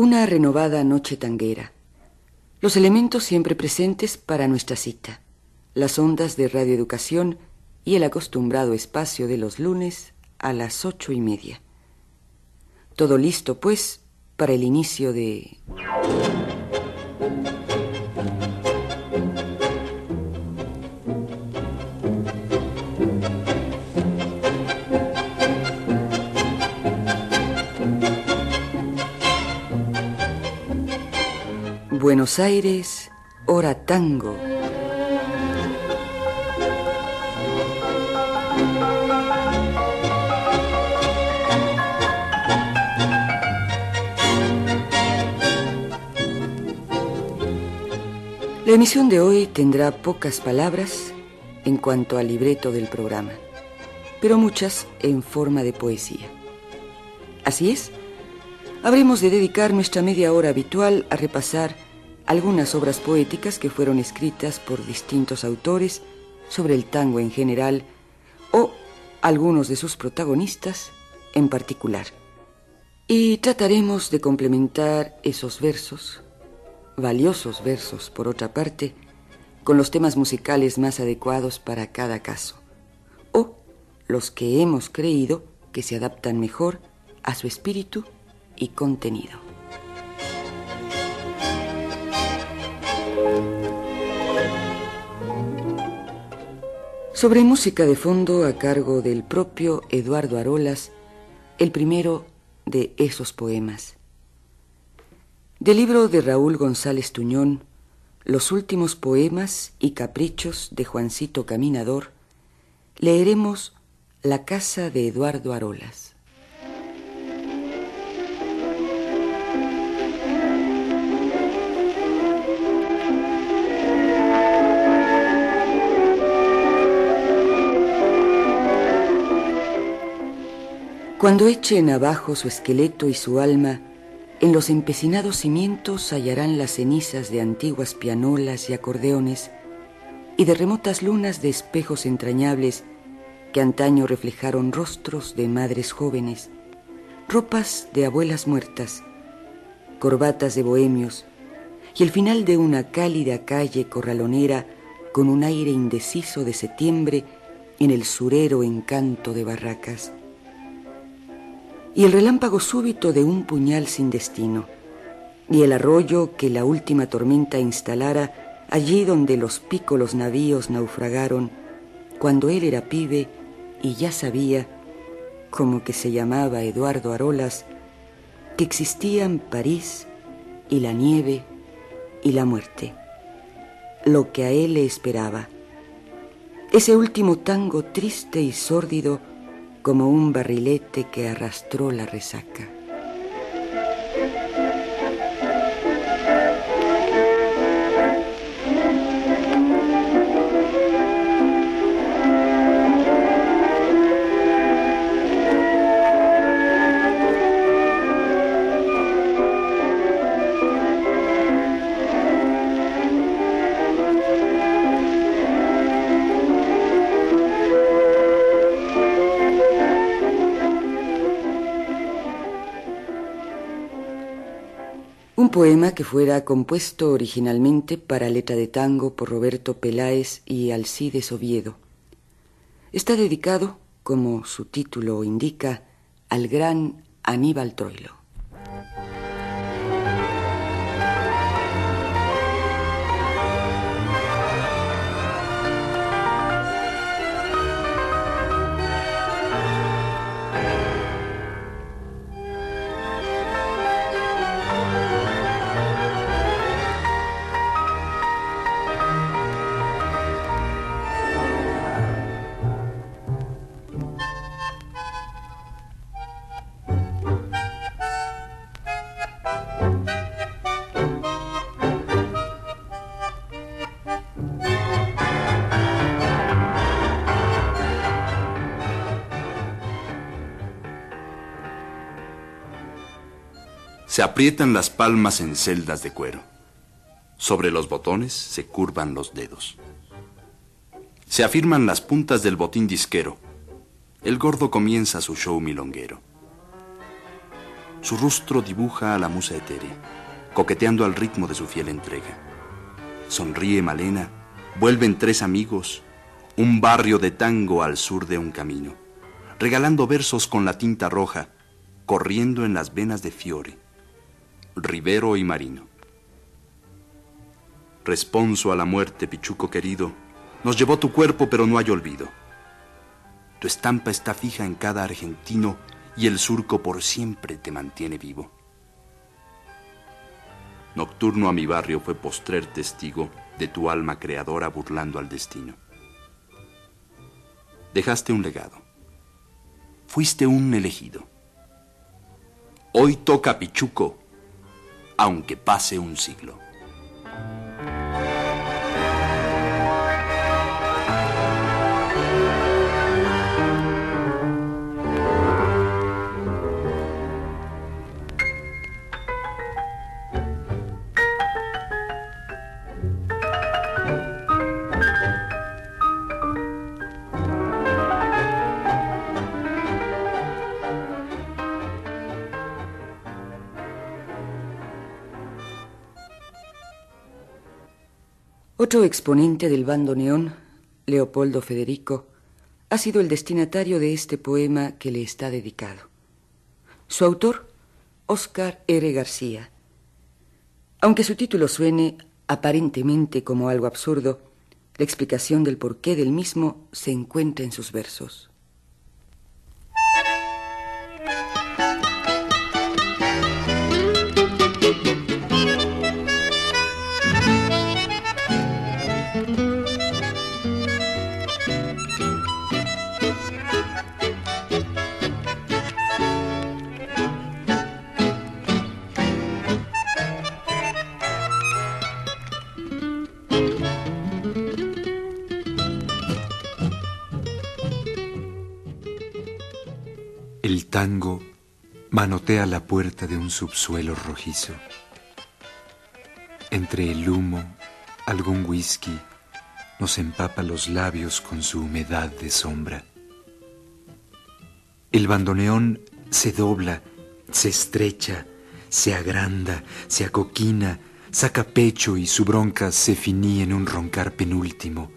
Una renovada noche tanguera. Los elementos siempre presentes para nuestra cita. Las ondas de radioeducación y el acostumbrado espacio de los lunes a las ocho y media. Todo listo, pues, para el inicio de... Buenos Aires, hora tango. La emisión de hoy tendrá pocas palabras en cuanto al libreto del programa, pero muchas en forma de poesía. Así es, habremos de dedicar nuestra media hora habitual a repasar algunas obras poéticas que fueron escritas por distintos autores sobre el tango en general o algunos de sus protagonistas en particular. Y trataremos de complementar esos versos, valiosos versos por otra parte, con los temas musicales más adecuados para cada caso, o los que hemos creído que se adaptan mejor a su espíritu y contenido. Sobre música de fondo a cargo del propio Eduardo Arolas, el primero de esos poemas. Del libro de Raúl González Tuñón, Los últimos poemas y caprichos de Juancito Caminador, leeremos La casa de Eduardo Arolas. Cuando echen abajo su esqueleto y su alma, en los empecinados cimientos hallarán las cenizas de antiguas pianolas y acordeones y de remotas lunas de espejos entrañables que antaño reflejaron rostros de madres jóvenes, ropas de abuelas muertas, corbatas de bohemios y el final de una cálida calle corralonera con un aire indeciso de septiembre en el surero encanto de barracas y el relámpago súbito de un puñal sin destino, y el arroyo que la última tormenta instalara allí donde los pícolos navíos naufragaron, cuando él era pibe y ya sabía, como que se llamaba Eduardo Arolas, que existían París y la nieve y la muerte, lo que a él le esperaba. Ese último tango triste y sórdido como un barrilete que arrastró la resaca. Poema que fuera compuesto originalmente para letra de tango por Roberto Peláez y Alcides Oviedo. Está dedicado, como su título indica, al gran Aníbal Troilo. Aprietan las palmas en celdas de cuero. Sobre los botones se curvan los dedos. Se afirman las puntas del botín disquero. El gordo comienza su show milonguero. Su rostro dibuja a la musa etérea, coqueteando al ritmo de su fiel entrega. Sonríe Malena, vuelven tres amigos, un barrio de tango al sur de un camino, regalando versos con la tinta roja, corriendo en las venas de Fiore, Rivero y Marino. Responso a la muerte, Pichuco querido, nos llevó tu cuerpo, pero no hay olvido. Tu estampa está fija en cada argentino y el surco por siempre te mantiene vivo. Nocturno a mi barrio fue postrer testigo de tu alma creadora burlando al destino. Dejaste un legado. Fuiste un elegido. Hoy toca Pichuco, aunque pase un siglo. Otro exponente del bando neón, Leopoldo Federico, ha sido el destinatario de este poema que le está dedicado. Su autor, Óscar R. García. Aunque su título suene aparentemente como algo absurdo, la explicación del porqué del mismo se encuentra en sus versos. Tango manotea la puerta de un subsuelo rojizo. Entre el humo, algún whisky nos empapa los labios con su humedad de sombra. El bandoneón se dobla, se estrecha, se agranda, se acoquina, saca pecho y su bronca se finí en un roncar penúltimo,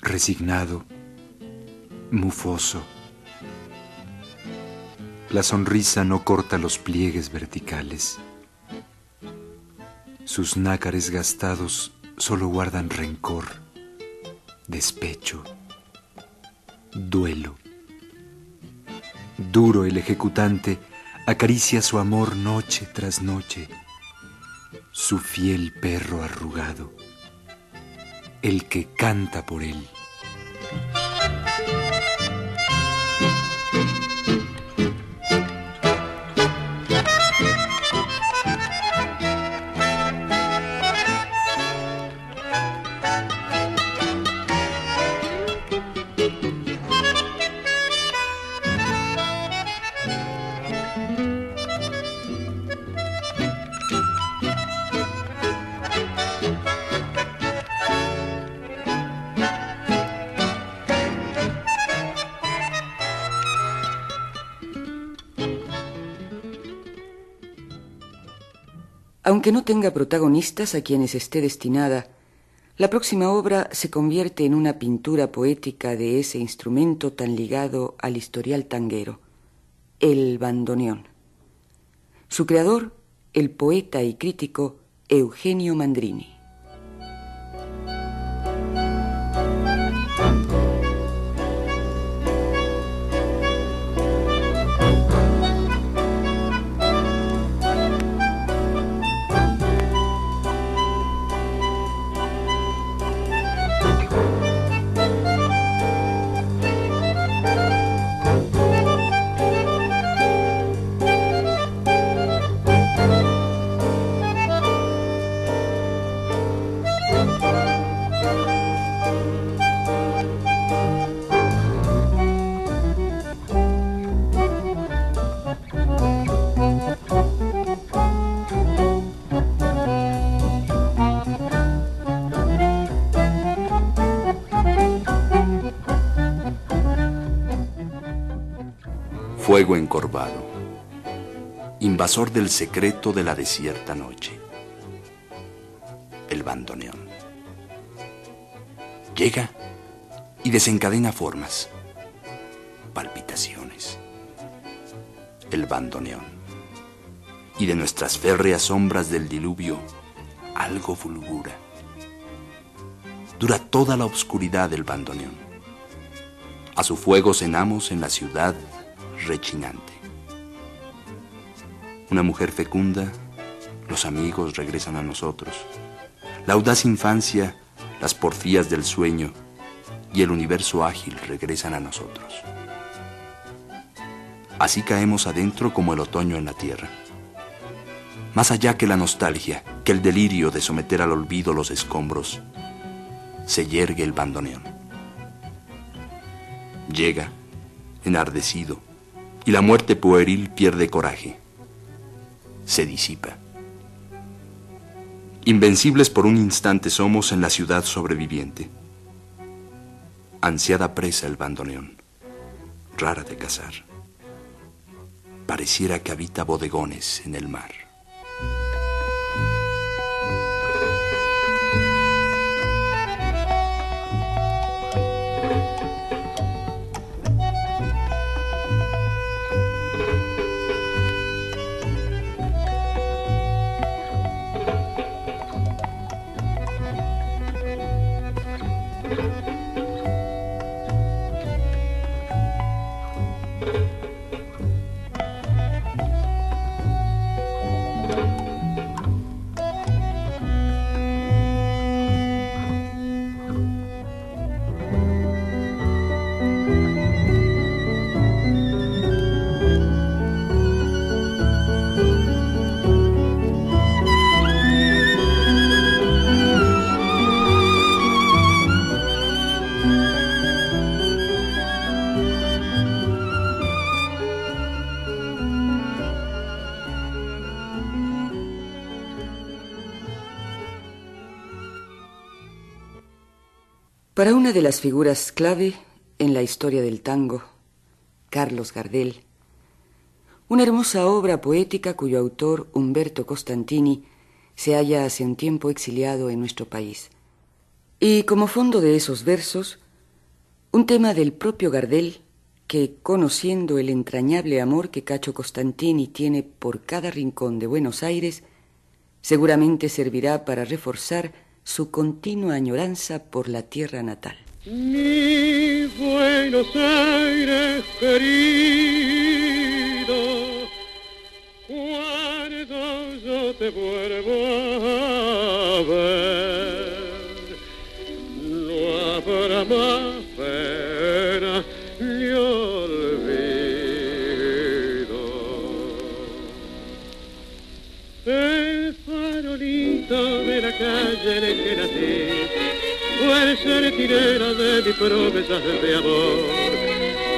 resignado, mufoso la sonrisa no corta los pliegues verticales. Sus nácares gastados solo guardan rencor, despecho, duelo. Duro el ejecutante acaricia su amor noche tras noche, su fiel perro arrugado, el que canta por él. Aunque no tenga protagonistas a quienes esté destinada, la próxima obra se convierte en una pintura poética de ese instrumento tan ligado al historial tanguero, el bandoneón. Su creador, el poeta y crítico Eugenio Mandrini. Fuego encorvado. invasor del secreto de la desierta noche. El bandoneón. Llega y desencadena formas, palpitaciones. El bandoneón. Y de nuestras férreas sombras del diluvio, algo fulgura. Dura toda la oscuridad del bandoneón. A su fuego cenamos en la ciudad rechinante. Una mujer fecunda, los amigos regresan a nosotros. La audaz infancia, las porfías del sueño y el universo ágil regresan a nosotros. Así caemos adentro como el otoño en la tierra. Más allá que la nostalgia, que el delirio de someter al olvido los escombros, se yergue el bandoneón. Llega, enardecido, y la muerte pueril pierde coraje. Se disipa. Invencibles por un instante somos en la ciudad sobreviviente. Ansiada presa el bandoneón, rara de cazar. Pareciera que habita bodegones en el mar. Para una de las figuras clave en la historia del tango, Carlos Gardel, una hermosa obra poética cuyo autor, Humberto Costantini, se halla hace un tiempo exiliado en nuestro país. Y como fondo de esos versos, un tema del propio Gardel que, conociendo el entrañable amor que Cacho Costantini tiene por cada rincón de Buenos Aires, seguramente servirá para reforzar su continua añoranza por la tierra natal. Mi Buenos Aires querido, cuando yo te vuelvo a ver, de mis promesas de amor.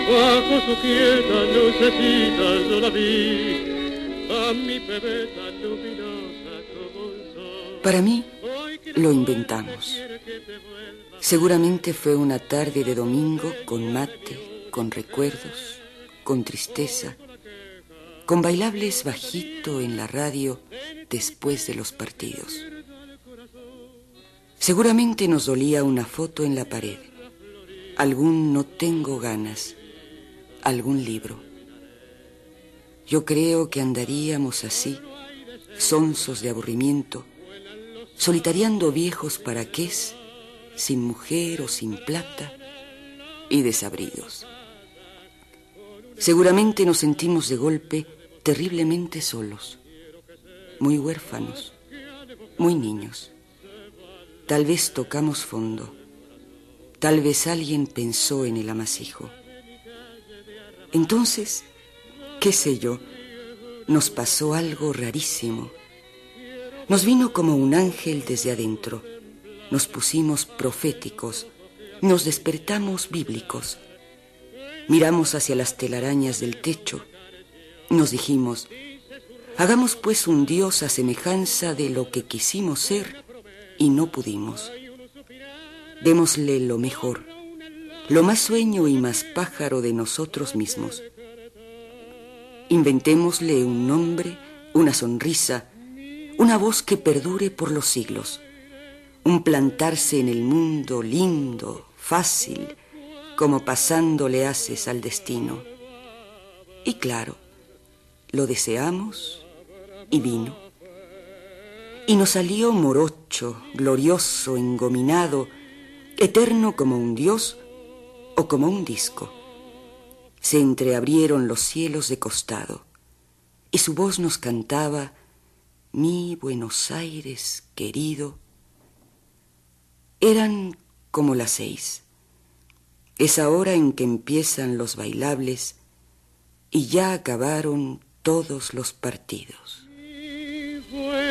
Bajo su quieta lucecita yo la vi, a mi bebé tan luminosa como el sol. Para mí, lo inventamos. Seguramente fue una tarde de domingo con mate, con recuerdos, con tristeza, con bailables bajito en la radio después de los partidos. Seguramente nos dolía una foto en la pared, algún no tengo ganas, algún libro. Yo creo que andaríamos así, sonsos de aburrimiento, solitariando viejos paraqués, sin mujer o sin plata y desabridos. Seguramente nos sentimos de golpe terriblemente solos, muy huérfanos, muy niños. Tal vez tocamos fondo, tal vez alguien pensó en el amasijo. Entonces, qué sé yo, nos pasó algo rarísimo. Nos vino como un ángel desde adentro. Nos pusimos proféticos, nos despertamos bíblicos. Miramos hacia las telarañas del techo. Nos dijimos, hagamos pues un Dios a semejanza de lo que quisimos ser y no pudimos. Démosle lo mejor, lo más sueño y más pájaro de nosotros mismos. Inventémosle un nombre, una sonrisa, una voz que perdure por los siglos, un plantarse en el mundo lindo, fácil, como pasando le haces al destino. Y claro, lo deseamos y vino. Y nos salió morocho, glorioso, engominado, eterno como un dios o como un disco. Se entreabrieron los cielos de costado y su voz nos cantaba, mi Buenos Aires querido. Eran como las seis, esa hora en que empiezan los bailables y ya acabaron todos los partidos.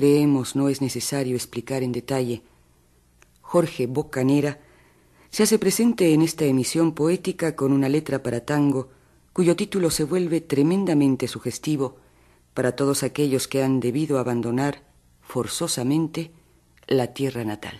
creemos, no es necesario explicar en detalle, Jorge Bocanera, se hace presente en esta emisión poética con una letra para tango, cuyo título se vuelve tremendamente sugestivo para todos aquellos que han debido abandonar forzosamente la tierra natal.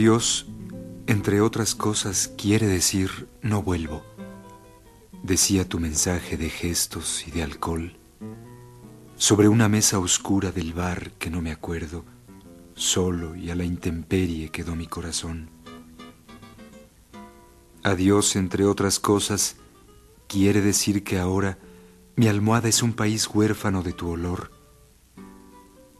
Adiós, entre otras cosas, quiere decir no vuelvo. Decía tu mensaje de gestos y de alcohol. Sobre una mesa oscura del bar que no me acuerdo, solo y a la intemperie quedó mi corazón. Adiós, entre otras cosas, quiere decir que ahora mi almohada es un país huérfano de tu olor.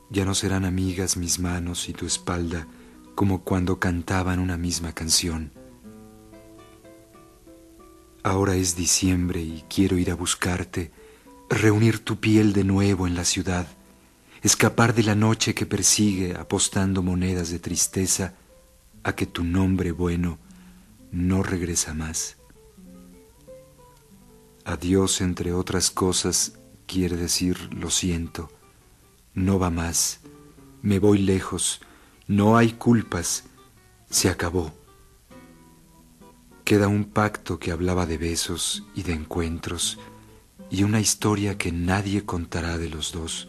Ya no serán amigas mis manos y tu espalda, como cuando cantaban una misma canción. Ahora es diciembre y quiero ir a buscarte, reunir tu piel de nuevo en la ciudad, escapar de la noche que persigue apostando monedas de tristeza a que tu nombre bueno no regresa más. Adiós, entre otras cosas, quiere decir lo siento, no va más, me voy lejos, no hay culpas, se acabó. Queda un pacto que hablaba de besos y de encuentros y una historia que nadie contará de los dos.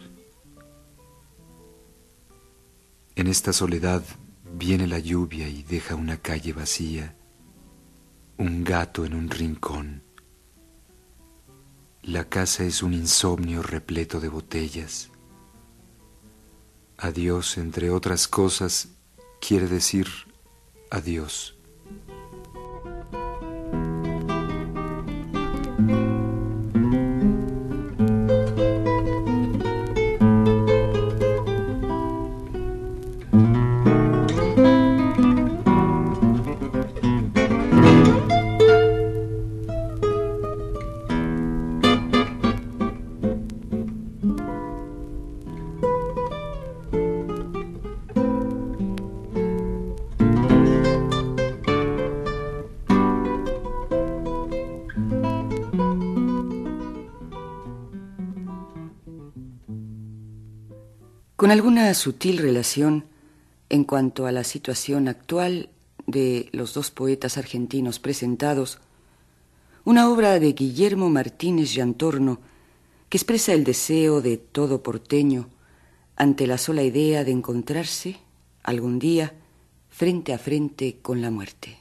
En esta soledad viene la lluvia y deja una calle vacía, un gato en un rincón. La casa es un insomnio repleto de botellas. Adiós, entre otras cosas, quiere decir adiós. Sutil relación en cuanto a la situación actual de los dos poetas argentinos presentados, una obra de Guillermo Martínez Llantorno que expresa el deseo de todo porteño ante la sola idea de encontrarse algún día frente a frente con la muerte.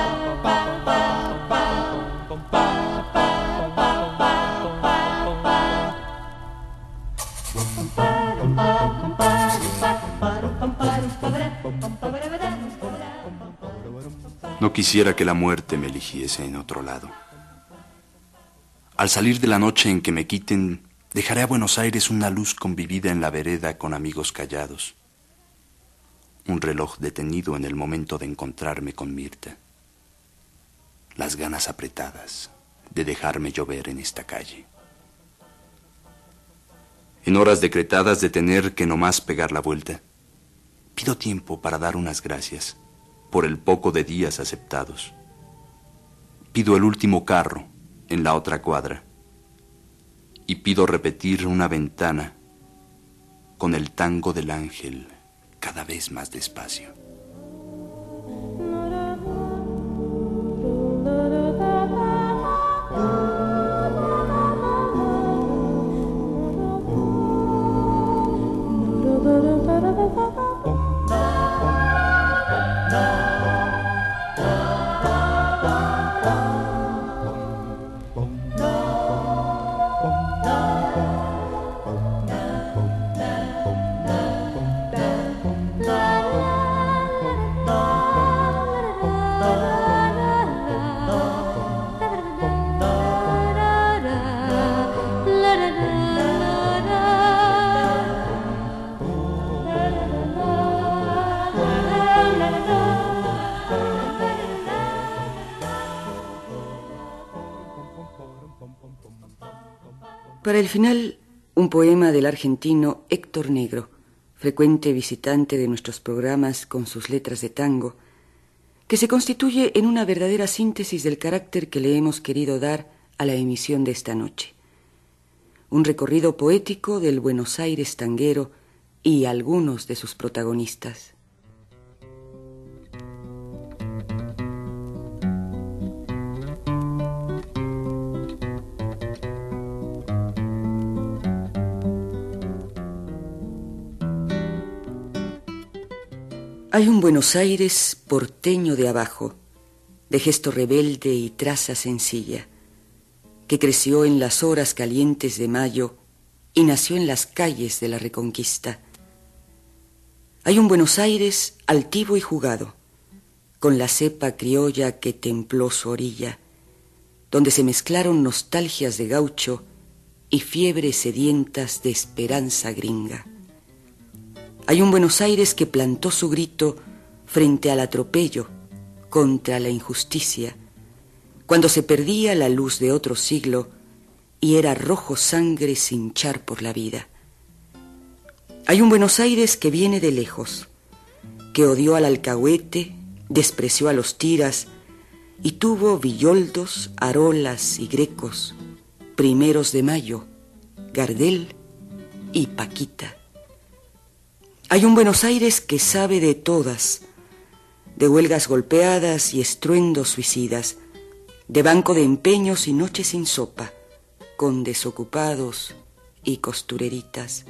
No quisiera que la muerte me eligiese en otro lado. Al salir de la noche en que me quiten, dejaré a Buenos Aires una luz convivida en la vereda con amigos callados. Un reloj detenido en el momento de encontrarme con Mirta. Las ganas apretadas de dejarme llover en esta calle. En horas decretadas de tener que nomás pegar la vuelta, pido tiempo para dar unas gracias por el poco de días aceptados. Pido el último carro en la otra cuadra y pido repetir una ventana con el tango del ángel cada vez más despacio. El final, un poema del argentino Héctor Negro, frecuente visitante de nuestros programas con sus letras de tango, que se constituye en una verdadera síntesis del carácter que le hemos querido dar a la emisión de esta noche. Un recorrido poético del Buenos Aires tanguero y algunos de sus protagonistas. Hay un Buenos Aires porteño de abajo, de gesto rebelde y traza sencilla, que creció en las horas calientes de mayo y nació en las calles de la Reconquista. Hay un Buenos Aires altivo y jugado, con la cepa criolla que templó su orilla, donde se mezclaron nostalgias de gaucho y fiebres sedientas de esperanza gringa. Hay un Buenos Aires que plantó su grito frente al atropello, contra la injusticia, cuando se perdía la luz de otro siglo y era rojo sangre sin char por la vida. Hay un Buenos Aires que viene de lejos, que odió al alcahuete, despreció a los tiras y tuvo villoldos, arolas y grecos, primeros de mayo, Gardel y Paquita. Hay un Buenos Aires que sabe de todas, de huelgas golpeadas y estruendos suicidas, de banco de empeños y noches sin sopa, con desocupados y costureritas.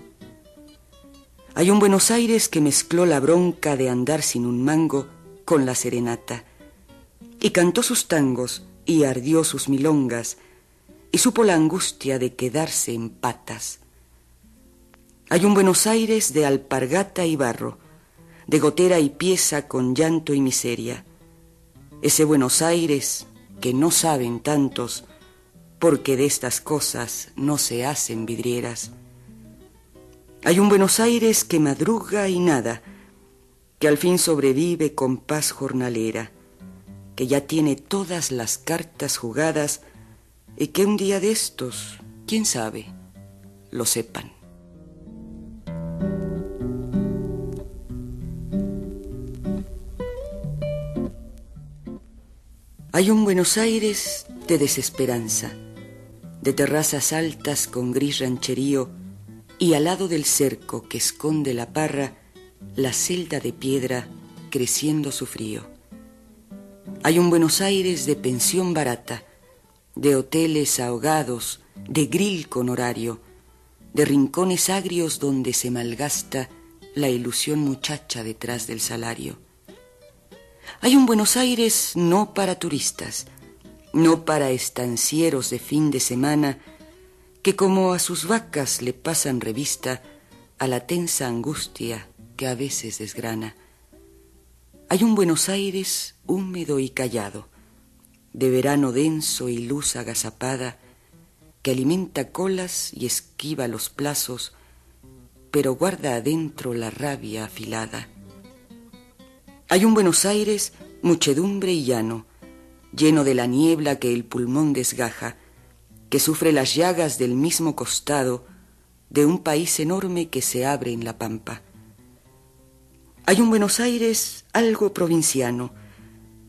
Hay un Buenos Aires que mezcló la bronca de andar sin un mango con la serenata, y cantó sus tangos y ardió sus milongas, y supo la angustia de quedarse en patas hay un Buenos Aires de alpargata y barro, de gotera y pieza con llanto y miseria. Ese Buenos Aires que no saben tantos, porque de estas cosas no se hacen vidrieras. Hay un Buenos Aires que madruga y nada, que al fin sobrevive con paz jornalera, que ya tiene todas las cartas jugadas y que un día de estos, quién sabe, lo sepan. Hay un Buenos Aires de desesperanza, de terrazas altas con gris rancherío y al lado del cerco que esconde la parra, la celda de piedra creciendo su frío. Hay un Buenos Aires de pensión barata, de hoteles ahogados, de grill con horario, de rincones agrios donde se malgasta la ilusión muchacha detrás del salario. Hay un Buenos Aires no para turistas, no para estancieros de fin de semana, que como a sus vacas le pasan revista a la tensa angustia que a veces desgrana. Hay un Buenos Aires húmedo y callado, de verano denso y luz agazapada, que alimenta colas y esquiva los plazos, pero guarda adentro la rabia afilada. Hay un Buenos Aires muchedumbre y llano, lleno de la niebla que el pulmón desgaja, que sufre las llagas del mismo costado de un país enorme que se abre en la pampa. Hay un Buenos Aires algo provinciano,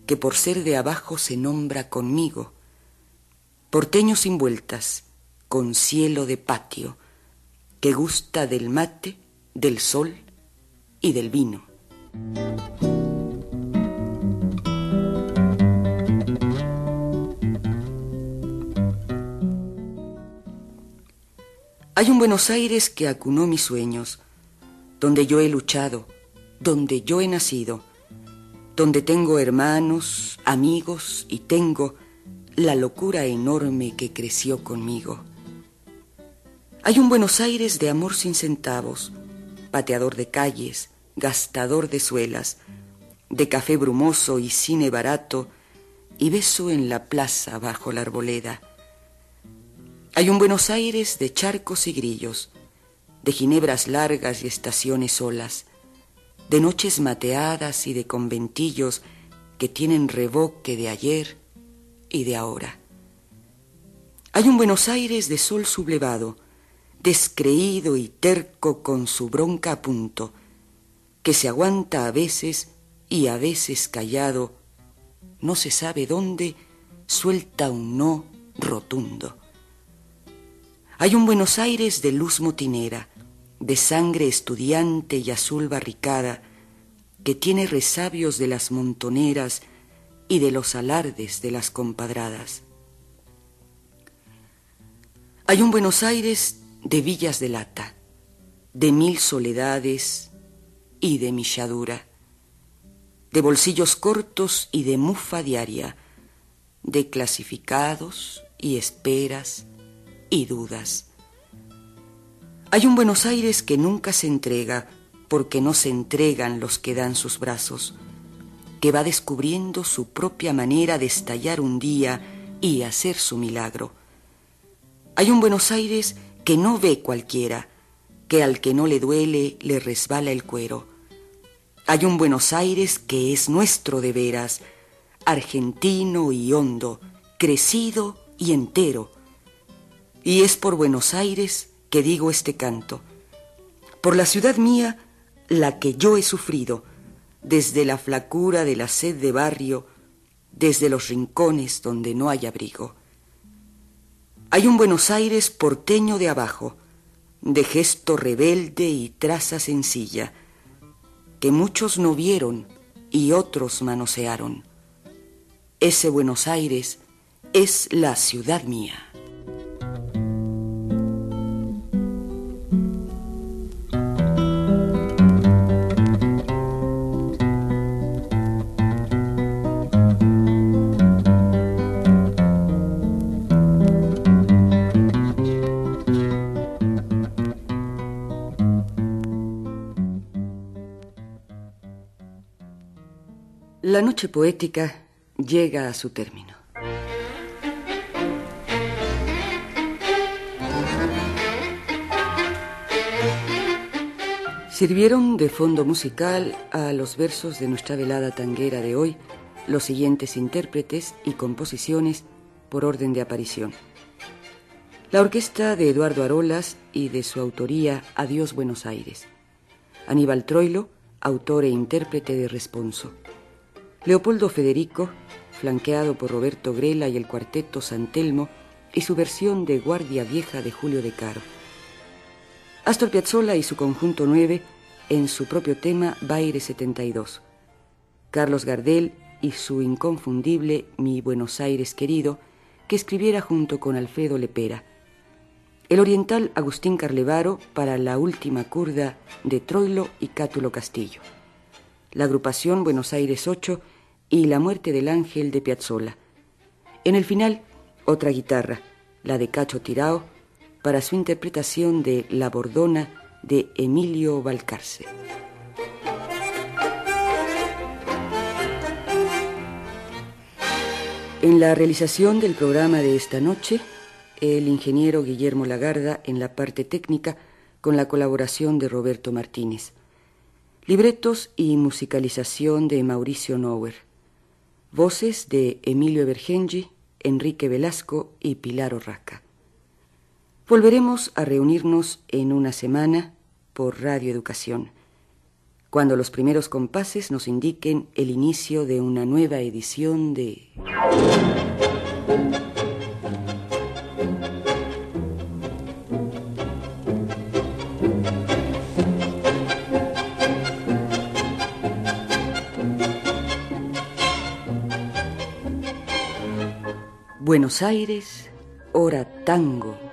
que por ser de abajo se nombra conmigo, porteño sin vueltas, con cielo de patio, que gusta del mate, del sol y del vino. Hay un Buenos Aires que acunó mis sueños, donde yo he luchado, donde yo he nacido, donde tengo hermanos, amigos y tengo la locura enorme que creció conmigo. Hay un Buenos Aires de amor sin centavos, pateador de calles, gastador de suelas, de café brumoso y cine barato, y beso en la plaza bajo la arboleda hay un Buenos Aires de charcos y grillos, de ginebras largas y estaciones solas, de noches mateadas y de conventillos que tienen revoque de ayer y de ahora. Hay un Buenos Aires de sol sublevado, descreído y terco con su bronca a punto, que se aguanta a veces y a veces callado, no se sabe dónde, suelta un no rotundo. Hay un Buenos Aires de luz motinera, de sangre estudiante y azul barricada, que tiene resabios de las montoneras y de los alardes de las compadradas. Hay un Buenos Aires de villas de lata, de mil soledades y de milladura, de bolsillos cortos y de mufa diaria, de clasificados y esperas, y dudas. Hay un Buenos Aires que nunca se entrega porque no se entregan los que dan sus brazos, que va descubriendo su propia manera de estallar un día y hacer su milagro. Hay un Buenos Aires que no ve cualquiera, que al que no le duele le resbala el cuero. Hay un Buenos Aires que es nuestro de veras, argentino y hondo, crecido y entero, y es por Buenos Aires que digo este canto, por la ciudad mía, la que yo he sufrido, desde la flacura de la sed de barrio, desde los rincones donde no hay abrigo. Hay un Buenos Aires porteño de abajo, de gesto rebelde y traza sencilla, que muchos no vieron y otros manosearon. Ese Buenos Aires es la ciudad mía. La noche poética llega a su término. Sirvieron de fondo musical a los versos de nuestra velada tanguera de hoy los siguientes intérpretes y composiciones por orden de aparición. La orquesta de Eduardo Arolas y de su autoría Adiós Buenos Aires. Aníbal Troilo, autor e intérprete de Responso. Leopoldo Federico, flanqueado por Roberto Grela y el cuarteto San Telmo, y su versión de Guardia Vieja de Julio de Caro. Astor Piazzolla y su conjunto 9 en su propio tema Baile 72. Carlos Gardel y su inconfundible Mi Buenos Aires querido, que escribiera junto con Alfredo Lepera. El oriental Agustín Carlevaro para la última curda de Troilo y Cátulo Castillo. La agrupación Buenos Aires 8 y La muerte del ángel de Piazzolla. En el final, otra guitarra, la de Cacho Tirao, para su interpretación de La Bordona de Emilio Valcarce. En la realización del programa de esta noche, el ingeniero Guillermo Lagarda en la parte técnica con la colaboración de Roberto Martínez. Libretos y musicalización de Mauricio Nower. Voces de Emilio Bergengi, Enrique Velasco y Pilar Orraca. Volveremos a reunirnos en una semana por Radio Educación cuando los primeros compases nos indiquen el inicio de una nueva edición de... Buenos Aires, hora tango.